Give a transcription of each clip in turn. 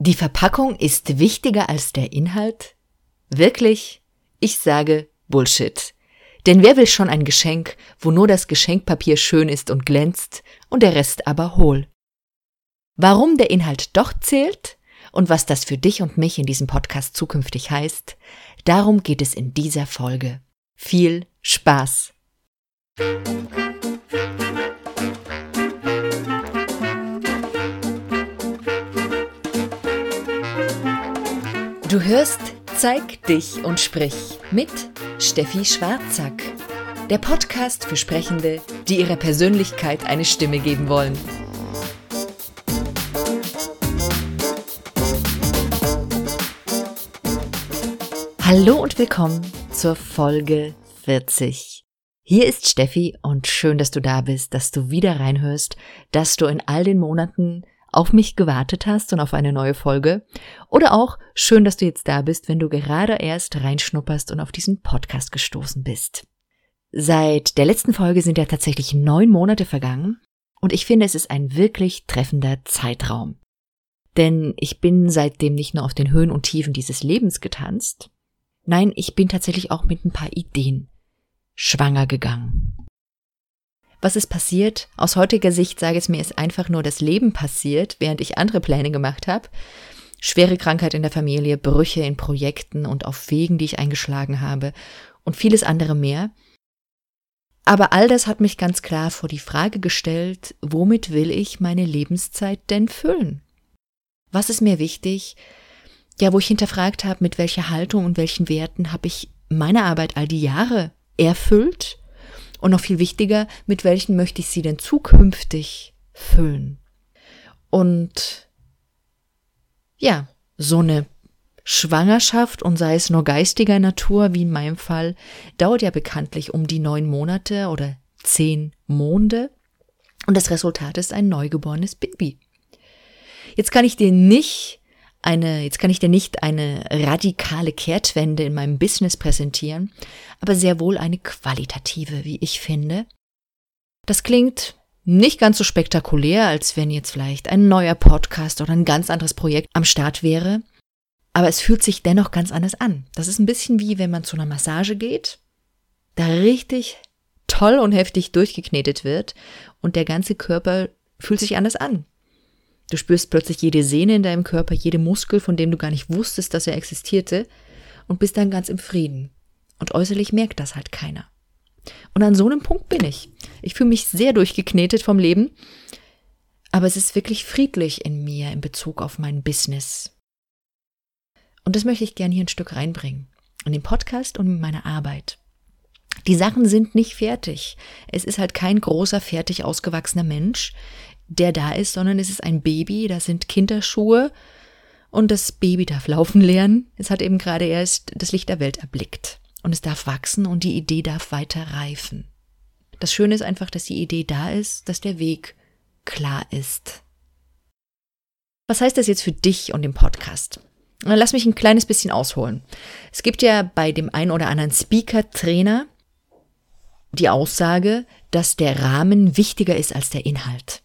Die Verpackung ist wichtiger als der Inhalt? Wirklich? Ich sage Bullshit. Denn wer will schon ein Geschenk, wo nur das Geschenkpapier schön ist und glänzt und der Rest aber hohl? Warum der Inhalt doch zählt und was das für dich und mich in diesem Podcast zukünftig heißt, darum geht es in dieser Folge. Viel Spaß! Du hörst Zeig dich und sprich mit Steffi Schwarzack. Der Podcast für Sprechende, die ihrer Persönlichkeit eine Stimme geben wollen. Hallo und willkommen zur Folge 40. Hier ist Steffi und schön, dass du da bist, dass du wieder reinhörst, dass du in all den Monaten auf mich gewartet hast und auf eine neue Folge. Oder auch schön, dass du jetzt da bist, wenn du gerade erst reinschnupperst und auf diesen Podcast gestoßen bist. Seit der letzten Folge sind ja tatsächlich neun Monate vergangen und ich finde, es ist ein wirklich treffender Zeitraum. Denn ich bin seitdem nicht nur auf den Höhen und Tiefen dieses Lebens getanzt, nein, ich bin tatsächlich auch mit ein paar Ideen schwanger gegangen. Was ist passiert? Aus heutiger Sicht sage ich mir, ist einfach nur das Leben passiert, während ich andere Pläne gemacht habe. Schwere Krankheit in der Familie, Brüche in Projekten und auf Wegen, die ich eingeschlagen habe und vieles andere mehr. Aber all das hat mich ganz klar vor die Frage gestellt, womit will ich meine Lebenszeit denn füllen? Was ist mir wichtig? Ja, wo ich hinterfragt habe, mit welcher Haltung und welchen Werten habe ich meine Arbeit all die Jahre erfüllt und noch viel wichtiger, mit welchen möchte ich sie denn zukünftig füllen? Und ja, so eine Schwangerschaft und sei es nur geistiger Natur, wie in meinem Fall, dauert ja bekanntlich um die neun Monate oder zehn Monde. Und das Resultat ist ein neugeborenes Baby. Jetzt kann ich dir nicht eine, jetzt kann ich dir nicht eine radikale Kehrtwende in meinem Business präsentieren, aber sehr wohl eine qualitative, wie ich finde. Das klingt nicht ganz so spektakulär, als wenn jetzt vielleicht ein neuer Podcast oder ein ganz anderes Projekt am Start wäre, aber es fühlt sich dennoch ganz anders an. Das ist ein bisschen wie wenn man zu einer Massage geht, da richtig toll und heftig durchgeknetet wird und der ganze Körper fühlt sich anders an. Du spürst plötzlich jede Sehne in deinem Körper, jede Muskel, von dem du gar nicht wusstest, dass er existierte, und bist dann ganz im Frieden. Und äußerlich merkt das halt keiner. Und an so einem Punkt bin ich. Ich fühle mich sehr durchgeknetet vom Leben, aber es ist wirklich friedlich in mir in Bezug auf mein Business. Und das möchte ich gerne hier ein Stück reinbringen. In den Podcast und in meine Arbeit. Die Sachen sind nicht fertig. Es ist halt kein großer, fertig ausgewachsener Mensch, der da ist, sondern es ist ein Baby, da sind Kinderschuhe und das Baby darf laufen lernen. Es hat eben gerade erst das Licht der Welt erblickt und es darf wachsen und die Idee darf weiter reifen. Das Schöne ist einfach, dass die Idee da ist, dass der Weg klar ist. Was heißt das jetzt für dich und den Podcast? Lass mich ein kleines bisschen ausholen. Es gibt ja bei dem ein oder anderen Speaker-Trainer die Aussage, dass der Rahmen wichtiger ist als der Inhalt.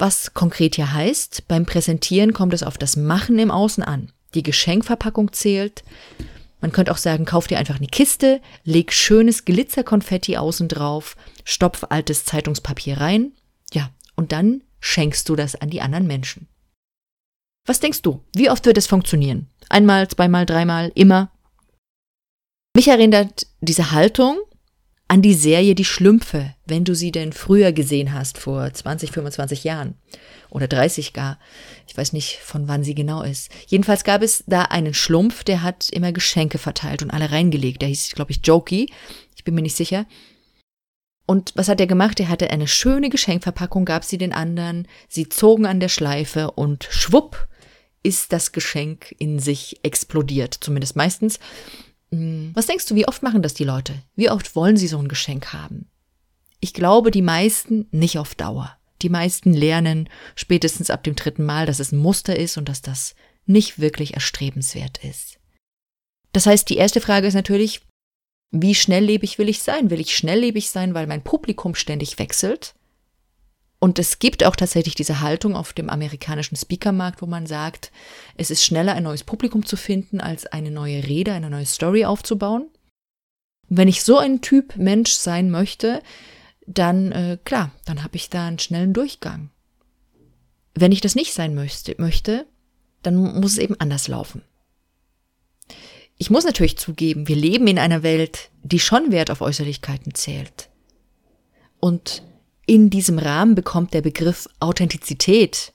Was konkret hier heißt, beim Präsentieren kommt es auf das Machen im Außen an. Die Geschenkverpackung zählt. Man könnte auch sagen, kauf dir einfach eine Kiste, leg schönes Glitzerkonfetti außen drauf, stopf altes Zeitungspapier rein, ja, und dann schenkst du das an die anderen Menschen. Was denkst du? Wie oft wird es funktionieren? Einmal, zweimal, dreimal, immer? Mich erinnert diese Haltung an die Serie Die Schlümpfe, wenn du sie denn früher gesehen hast, vor 20, 25 Jahren oder 30 gar. Ich weiß nicht, von wann sie genau ist. Jedenfalls gab es da einen Schlumpf, der hat immer Geschenke verteilt und alle reingelegt. Der hieß, glaube ich, Jokey. Ich bin mir nicht sicher. Und was hat er gemacht? Er hatte eine schöne Geschenkverpackung, gab sie den anderen, sie zogen an der Schleife und schwupp ist das Geschenk in sich explodiert, zumindest meistens. Mm. Was denkst du, wie oft machen das die Leute? Wie oft wollen sie so ein Geschenk haben? Ich glaube, die meisten nicht auf Dauer. Die meisten lernen spätestens ab dem dritten Mal, dass es ein Muster ist und dass das nicht wirklich erstrebenswert ist. Das heißt, die erste Frage ist natürlich, wie schnelllebig will ich sein? Will ich schnelllebig sein, weil mein Publikum ständig wechselt? Und es gibt auch tatsächlich diese Haltung auf dem amerikanischen Speakermarkt, wo man sagt, es ist schneller ein neues Publikum zu finden, als eine neue Rede, eine neue Story aufzubauen. Wenn ich so ein Typ Mensch sein möchte, dann äh, klar, dann habe ich da einen schnellen Durchgang. Wenn ich das nicht sein möchte, möchte, dann muss es eben anders laufen. Ich muss natürlich zugeben, wir leben in einer Welt, die schon Wert auf Äußerlichkeiten zählt. Und in diesem Rahmen bekommt der Begriff Authentizität,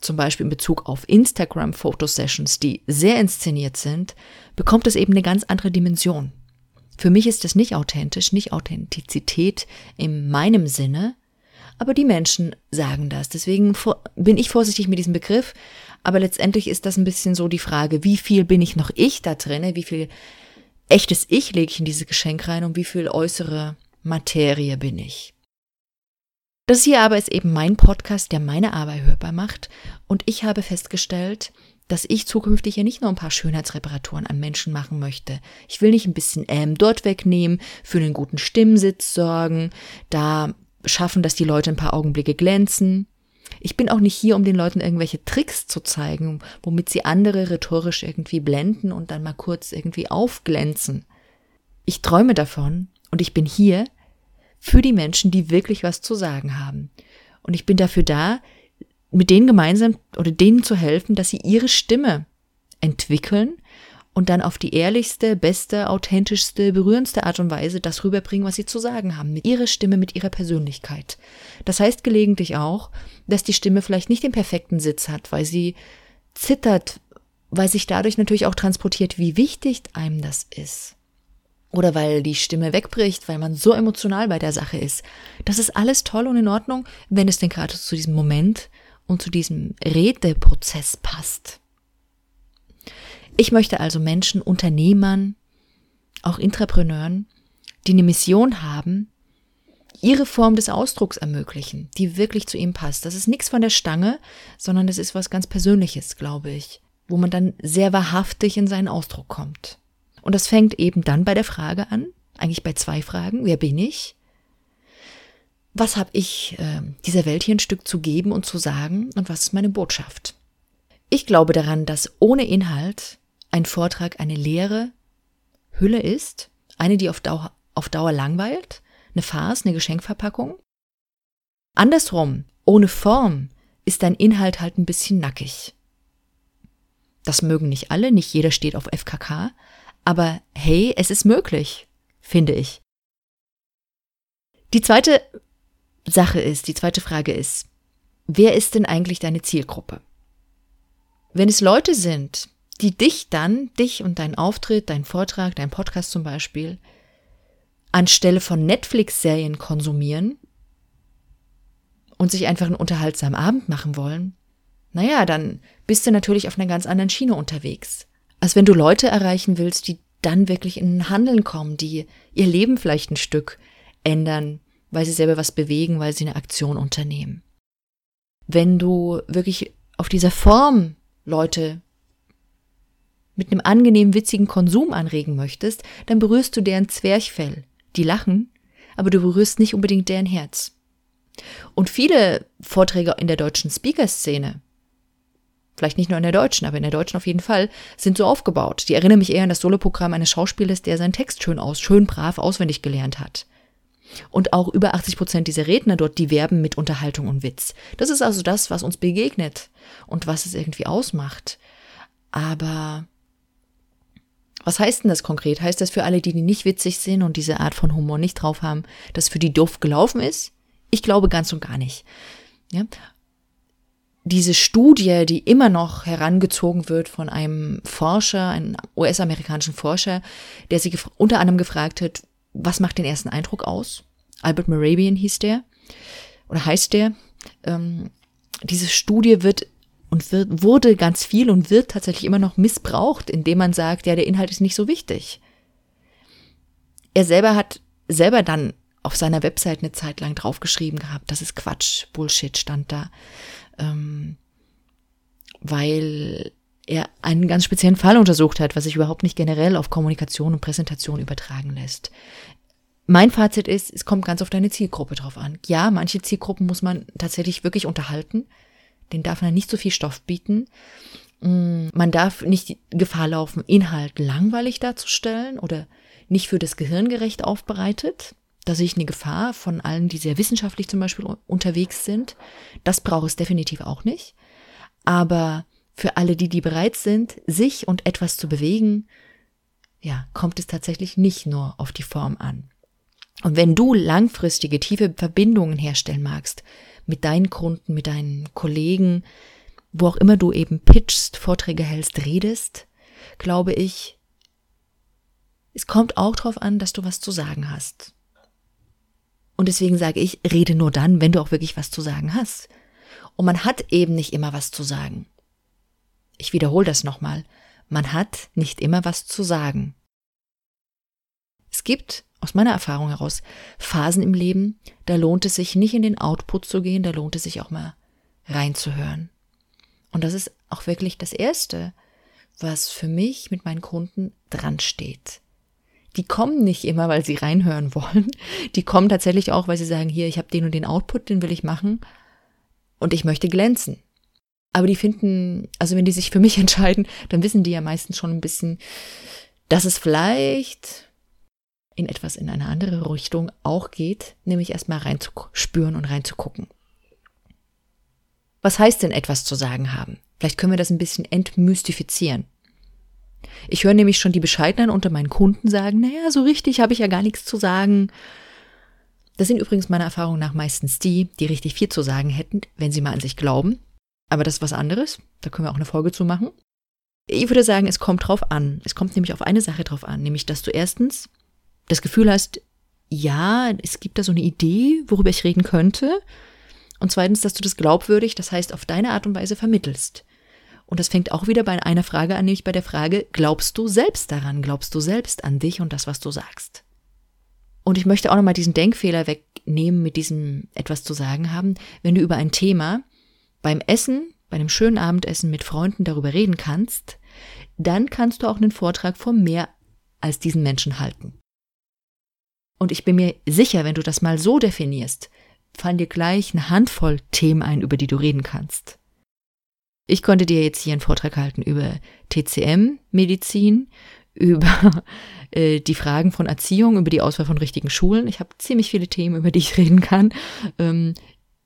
zum Beispiel in Bezug auf Instagram-Fotosessions, die sehr inszeniert sind, bekommt es eben eine ganz andere Dimension. Für mich ist es nicht authentisch, nicht Authentizität in meinem Sinne, aber die Menschen sagen das. Deswegen bin ich vorsichtig mit diesem Begriff, aber letztendlich ist das ein bisschen so die Frage, wie viel bin ich noch ich da drinne, wie viel echtes Ich lege ich in dieses Geschenk rein und wie viel äußere Materie bin ich. Das hier aber ist eben mein Podcast, der meine Arbeit hörbar macht. Und ich habe festgestellt, dass ich zukünftig ja nicht nur ein paar Schönheitsreparaturen an Menschen machen möchte. Ich will nicht ein bisschen ähm dort wegnehmen, für einen guten Stimmsitz sorgen, da schaffen, dass die Leute ein paar Augenblicke glänzen. Ich bin auch nicht hier, um den Leuten irgendwelche Tricks zu zeigen, womit sie andere rhetorisch irgendwie blenden und dann mal kurz irgendwie aufglänzen. Ich träume davon und ich bin hier, für die Menschen, die wirklich was zu sagen haben. Und ich bin dafür da, mit denen gemeinsam oder denen zu helfen, dass sie ihre Stimme entwickeln und dann auf die ehrlichste, beste, authentischste, berührendste Art und Weise das rüberbringen, was sie zu sagen haben, mit ihrer Stimme, mit ihrer Persönlichkeit. Das heißt gelegentlich auch, dass die Stimme vielleicht nicht den perfekten Sitz hat, weil sie zittert, weil sich dadurch natürlich auch transportiert, wie wichtig einem das ist oder weil die Stimme wegbricht, weil man so emotional bei der Sache ist. Das ist alles toll und in Ordnung, wenn es denn gerade zu diesem Moment und zu diesem Redeprozess passt. Ich möchte also Menschen, Unternehmern, auch Intrapreneuren, die eine Mission haben, ihre Form des Ausdrucks ermöglichen, die wirklich zu ihm passt. Das ist nichts von der Stange, sondern das ist was ganz Persönliches, glaube ich, wo man dann sehr wahrhaftig in seinen Ausdruck kommt. Und das fängt eben dann bei der Frage an, eigentlich bei zwei Fragen. Wer bin ich? Was habe ich äh, dieser Welt hier ein Stück zu geben und zu sagen? Und was ist meine Botschaft? Ich glaube daran, dass ohne Inhalt ein Vortrag eine leere Hülle ist, eine, die auf Dauer, auf Dauer langweilt, eine Farce, eine Geschenkverpackung. Andersrum, ohne Form ist dein Inhalt halt ein bisschen nackig. Das mögen nicht alle, nicht jeder steht auf FKK, aber hey, es ist möglich, finde ich. Die zweite Sache ist, die zweite Frage ist, wer ist denn eigentlich deine Zielgruppe? Wenn es Leute sind, die dich dann, dich und deinen Auftritt, deinen Vortrag, deinen Podcast zum Beispiel, anstelle von Netflix-Serien konsumieren und sich einfach einen unterhaltsamen Abend machen wollen, naja, dann bist du natürlich auf einer ganz anderen Schiene unterwegs als wenn du Leute erreichen willst, die dann wirklich in Handeln kommen, die ihr Leben vielleicht ein Stück ändern, weil sie selber was bewegen, weil sie eine Aktion unternehmen. Wenn du wirklich auf dieser Form Leute mit einem angenehmen, witzigen Konsum anregen möchtest, dann berührst du deren Zwerchfell. Die lachen, aber du berührst nicht unbedingt deren Herz. Und viele Vorträge in der deutschen Speaker-Szene vielleicht nicht nur in der deutschen, aber in der deutschen auf jeden Fall, sind so aufgebaut. Die erinnern mich eher an das Soloprogramm eines Schauspielers, der seinen Text schön aus, schön brav auswendig gelernt hat. Und auch über 80 Prozent dieser Redner dort, die werben mit Unterhaltung und Witz. Das ist also das, was uns begegnet und was es irgendwie ausmacht. Aber was heißt denn das konkret? Heißt das für alle, die nicht witzig sind und diese Art von Humor nicht drauf haben, dass für die doof gelaufen ist? Ich glaube ganz und gar nicht. Ja? Diese Studie, die immer noch herangezogen wird von einem Forscher, einem US-amerikanischen Forscher, der sich unter anderem gefragt hat, was macht den ersten Eindruck aus? Albert Morabian hieß der oder heißt der. Ähm, diese Studie wird und wird, wurde ganz viel und wird tatsächlich immer noch missbraucht, indem man sagt, ja, der Inhalt ist nicht so wichtig. Er selber hat selber dann auf seiner Website eine Zeit lang draufgeschrieben gehabt, das ist Quatsch, Bullshit stand da ähm, weil er einen ganz speziellen Fall untersucht hat, was sich überhaupt nicht generell auf Kommunikation und Präsentation übertragen lässt. mein Fazit ist, es kommt ganz auf deine Zielgruppe drauf an. Ja, manche Zielgruppen muss man tatsächlich wirklich unterhalten. Den darf man nicht so viel Stoff bieten. Mm, man darf nicht Gefahr laufen, Inhalt langweilig darzustellen oder nicht für das Gehirn gerecht aufbereitet. Da sehe ich eine Gefahr von allen, die sehr wissenschaftlich zum Beispiel unterwegs sind. Das braucht es definitiv auch nicht. Aber für alle, die, die bereit sind, sich und etwas zu bewegen, ja, kommt es tatsächlich nicht nur auf die Form an. Und wenn du langfristige, tiefe Verbindungen herstellen magst, mit deinen Kunden, mit deinen Kollegen, wo auch immer du eben pitchst, Vorträge hältst, redest, glaube ich, es kommt auch darauf an, dass du was zu sagen hast. Und deswegen sage ich, rede nur dann, wenn du auch wirklich was zu sagen hast. Und man hat eben nicht immer was zu sagen. Ich wiederhole das nochmal. Man hat nicht immer was zu sagen. Es gibt aus meiner Erfahrung heraus Phasen im Leben, da lohnt es sich nicht in den Output zu gehen, da lohnt es sich auch mal reinzuhören. Und das ist auch wirklich das Erste, was für mich mit meinen Kunden dran steht. Die kommen nicht immer, weil sie reinhören wollen. Die kommen tatsächlich auch, weil sie sagen, hier, ich habe den und den Output, den will ich machen und ich möchte glänzen. Aber die finden, also wenn die sich für mich entscheiden, dann wissen die ja meistens schon ein bisschen, dass es vielleicht in etwas in eine andere Richtung auch geht, nämlich erstmal reinzuspüren und reinzugucken. Was heißt denn etwas zu sagen haben? Vielleicht können wir das ein bisschen entmystifizieren. Ich höre nämlich schon die Bescheidenen unter meinen Kunden sagen, naja, so richtig habe ich ja gar nichts zu sagen. Das sind übrigens meiner Erfahrung nach meistens die, die richtig viel zu sagen hätten, wenn sie mal an sich glauben. Aber das ist was anderes. Da können wir auch eine Folge zu machen. Ich würde sagen, es kommt drauf an. Es kommt nämlich auf eine Sache drauf an, nämlich, dass du erstens das Gefühl hast, ja, es gibt da so eine Idee, worüber ich reden könnte. Und zweitens, dass du das glaubwürdig, das heißt auf deine Art und Weise vermittelst. Und das fängt auch wieder bei einer Frage an, nämlich bei der Frage, glaubst du selbst daran? Glaubst du selbst an dich und das, was du sagst? Und ich möchte auch nochmal diesen Denkfehler wegnehmen mit diesem etwas zu sagen haben. Wenn du über ein Thema beim Essen, bei einem schönen Abendessen mit Freunden darüber reden kannst, dann kannst du auch einen Vortrag vor mehr als diesen Menschen halten. Und ich bin mir sicher, wenn du das mal so definierst, fallen dir gleich eine Handvoll Themen ein, über die du reden kannst. Ich konnte dir jetzt hier einen Vortrag halten über TCM-Medizin, über äh, die Fragen von Erziehung, über die Auswahl von richtigen Schulen. Ich habe ziemlich viele Themen, über die ich reden kann, ähm,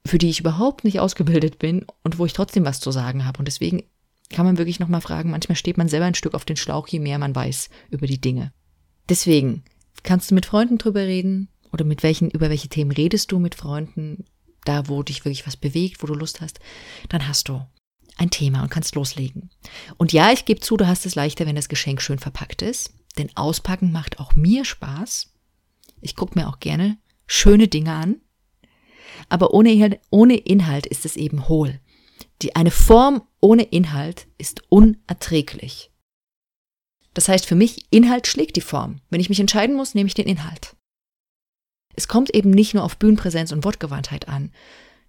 für die ich überhaupt nicht ausgebildet bin und wo ich trotzdem was zu sagen habe. Und deswegen kann man wirklich nochmal fragen, manchmal steht man selber ein Stück auf den Schlauch, je mehr man weiß über die Dinge. Deswegen, Kannst du mit Freunden drüber reden? Oder mit welchen, über welche Themen redest du mit Freunden? Da, wo dich wirklich was bewegt, wo du Lust hast, dann hast du ein Thema und kannst loslegen. Und ja, ich gebe zu, du hast es leichter, wenn das Geschenk schön verpackt ist. Denn auspacken macht auch mir Spaß. Ich gucke mir auch gerne schöne Dinge an. Aber ohne, ohne Inhalt ist es eben hohl. Die, eine Form ohne Inhalt ist unerträglich. Das heißt für mich, Inhalt schlägt die Form. Wenn ich mich entscheiden muss, nehme ich den Inhalt. Es kommt eben nicht nur auf Bühnenpräsenz und Wortgewandtheit an,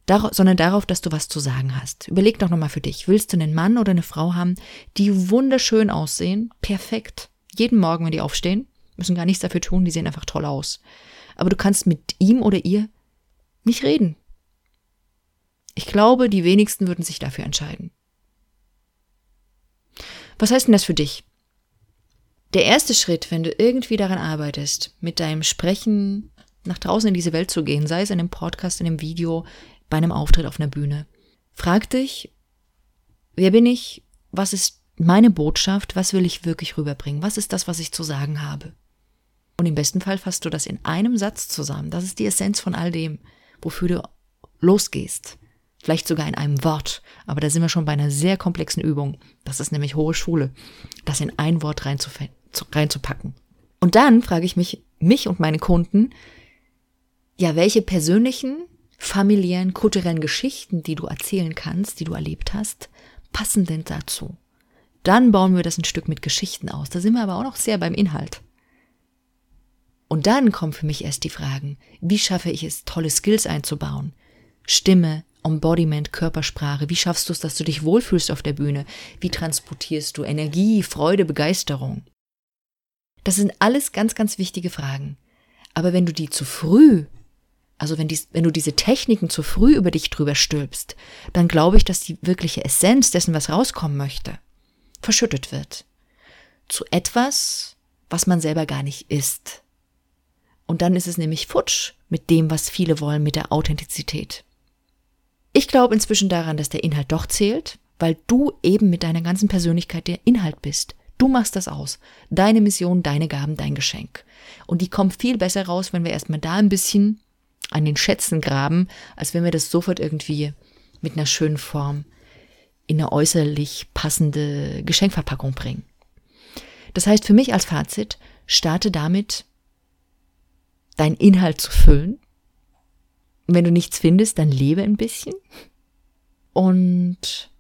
sondern darauf, dass du was zu sagen hast. Überleg doch nochmal für dich. Willst du einen Mann oder eine Frau haben, die wunderschön aussehen? Perfekt. Jeden Morgen, wenn die aufstehen, müssen gar nichts dafür tun, die sehen einfach toll aus. Aber du kannst mit ihm oder ihr nicht reden. Ich glaube, die wenigsten würden sich dafür entscheiden. Was heißt denn das für dich? Der erste Schritt, wenn du irgendwie daran arbeitest, mit deinem Sprechen nach draußen in diese Welt zu gehen, sei es in einem Podcast, in einem Video, bei einem Auftritt auf einer Bühne, frag dich, wer bin ich? Was ist meine Botschaft? Was will ich wirklich rüberbringen? Was ist das, was ich zu sagen habe? Und im besten Fall fasst du das in einem Satz zusammen. Das ist die Essenz von all dem, wofür du losgehst. Vielleicht sogar in einem Wort. Aber da sind wir schon bei einer sehr komplexen Übung. Das ist nämlich hohe Schule. Das in ein Wort reinzupacken. Und dann frage ich mich, mich und meine Kunden, ja, welche persönlichen, familiären, kulturellen Geschichten, die du erzählen kannst, die du erlebt hast, passen denn dazu? Dann bauen wir das ein Stück mit Geschichten aus. Da sind wir aber auch noch sehr beim Inhalt. Und dann kommen für mich erst die Fragen, wie schaffe ich es, tolle Skills einzubauen? Stimme, Embodiment, Körpersprache, wie schaffst du es, dass du dich wohlfühlst auf der Bühne? Wie transportierst du Energie, Freude, Begeisterung? Das sind alles ganz, ganz wichtige Fragen. Aber wenn du die zu früh, also wenn, die, wenn du diese Techniken zu früh über dich drüber stülpst, dann glaube ich, dass die wirkliche Essenz dessen, was rauskommen möchte, verschüttet wird. Zu etwas, was man selber gar nicht ist. Und dann ist es nämlich futsch mit dem, was viele wollen, mit der Authentizität. Ich glaube inzwischen daran, dass der Inhalt doch zählt, weil du eben mit deiner ganzen Persönlichkeit der Inhalt bist. Du machst das aus. Deine Mission, deine Gaben, dein Geschenk. Und die kommt viel besser raus, wenn wir erstmal da ein bisschen an den Schätzen graben, als wenn wir das sofort irgendwie mit einer schönen Form in eine äußerlich passende Geschenkverpackung bringen. Das heißt für mich als Fazit, starte damit, deinen Inhalt zu füllen. Und wenn du nichts findest, dann lebe ein bisschen. Und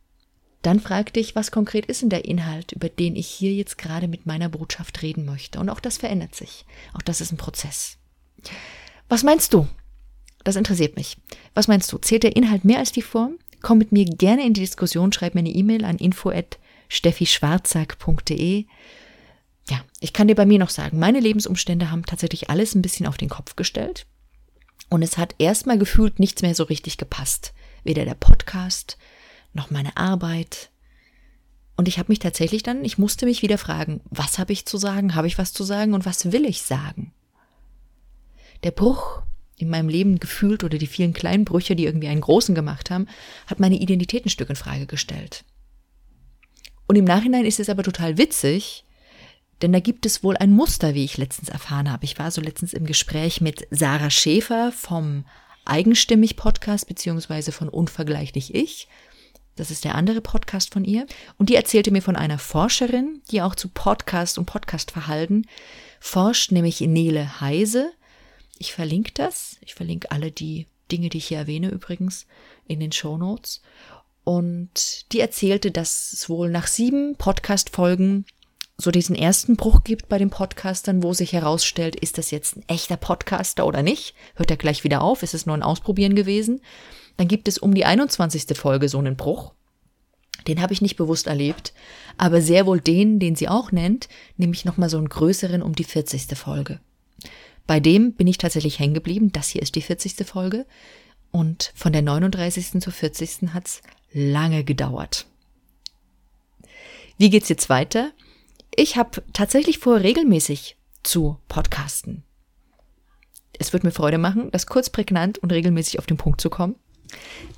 dann frag dich, was konkret ist denn der Inhalt, über den ich hier jetzt gerade mit meiner Botschaft reden möchte. Und auch das verändert sich. Auch das ist ein Prozess. Was meinst du? Das interessiert mich. Was meinst du? Zählt der Inhalt mehr als die Form? Komm mit mir gerne in die Diskussion, schreib mir eine E-Mail an info@steffischwarzack.de. Ja, ich kann dir bei mir noch sagen, meine Lebensumstände haben tatsächlich alles ein bisschen auf den Kopf gestellt. Und es hat erstmal gefühlt nichts mehr so richtig gepasst. Weder der Podcast, noch meine Arbeit. Und ich habe mich tatsächlich dann, ich musste mich wieder fragen, was habe ich zu sagen, habe ich was zu sagen und was will ich sagen? Der Bruch in meinem Leben gefühlt oder die vielen kleinen Brüche, die irgendwie einen großen gemacht haben, hat meine Identität ein Stück in Frage gestellt. Und im Nachhinein ist es aber total witzig, denn da gibt es wohl ein Muster, wie ich letztens erfahren habe. Ich war so letztens im Gespräch mit Sarah Schäfer vom Eigenstimmig Podcast beziehungsweise von Unvergleichlich Ich. Das ist der andere Podcast von ihr. Und die erzählte mir von einer Forscherin, die auch zu Podcast und Podcastverhalten forscht, nämlich Nele Heise. Ich verlinke das. Ich verlinke alle die Dinge, die ich hier erwähne übrigens, in den Show Notes. Und die erzählte, dass es wohl nach sieben Podcast-Folgen so diesen ersten Bruch gibt bei den Podcastern, wo sich herausstellt, ist das jetzt ein echter Podcaster oder nicht? Hört er gleich wieder auf? Ist es nur ein Ausprobieren gewesen? Dann gibt es um die 21. Folge so einen Bruch. Den habe ich nicht bewusst erlebt, aber sehr wohl den, den sie auch nennt, nämlich nochmal so einen größeren um die 40. Folge. Bei dem bin ich tatsächlich hängen geblieben. Das hier ist die 40. Folge. Und von der 39. zur 40. hat's lange gedauert. Wie geht's jetzt weiter? Ich habe tatsächlich vor, regelmäßig zu podcasten. Es wird mir Freude machen, das kurz prägnant und regelmäßig auf den Punkt zu kommen.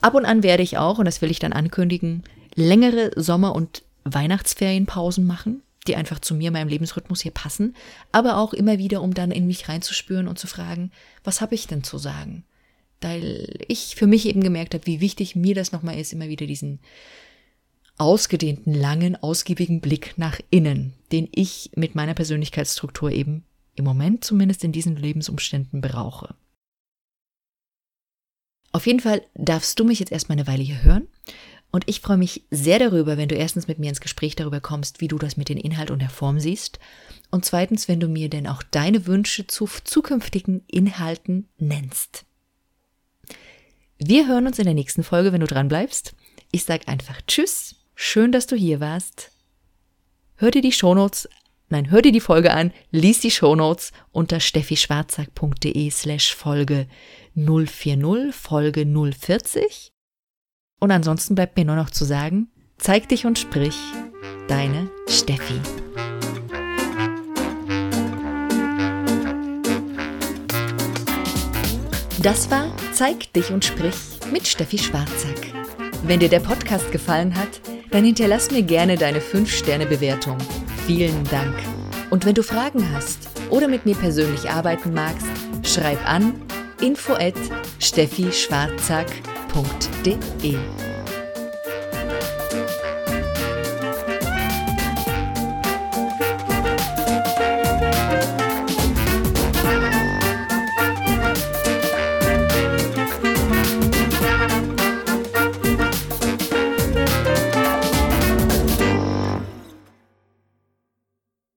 Ab und an werde ich auch, und das will ich dann ankündigen, längere Sommer- und Weihnachtsferienpausen machen, die einfach zu mir, meinem Lebensrhythmus hier passen, aber auch immer wieder, um dann in mich reinzuspüren und zu fragen, was habe ich denn zu sagen? Weil ich für mich eben gemerkt habe, wie wichtig mir das nochmal ist, immer wieder diesen ausgedehnten, langen, ausgiebigen Blick nach innen, den ich mit meiner Persönlichkeitsstruktur eben im Moment zumindest in diesen Lebensumständen brauche. Auf jeden Fall darfst du mich jetzt erstmal eine Weile hier hören. Und ich freue mich sehr darüber, wenn du erstens mit mir ins Gespräch darüber kommst, wie du das mit den Inhalt und der Form siehst. Und zweitens, wenn du mir denn auch deine Wünsche zu zukünftigen Inhalten nennst. Wir hören uns in der nächsten Folge, wenn du dran bleibst. Ich sage einfach Tschüss. Schön, dass du hier warst. Hör dir die Shownotes Nein, hör dir die Folge an, lies die Shownotes unter steffischwarzack.de slash Folge 040, Folge 040. Und ansonsten bleibt mir nur noch zu sagen, zeig dich und sprich, deine Steffi. Das war Zeig dich und sprich mit Steffi Schwarzack. Wenn dir der Podcast gefallen hat, dann hinterlass mir gerne deine 5-Sterne-Bewertung Vielen Dank. Und wenn du Fragen hast oder mit mir persönlich arbeiten magst, schreib an info at steffischwarzack.de.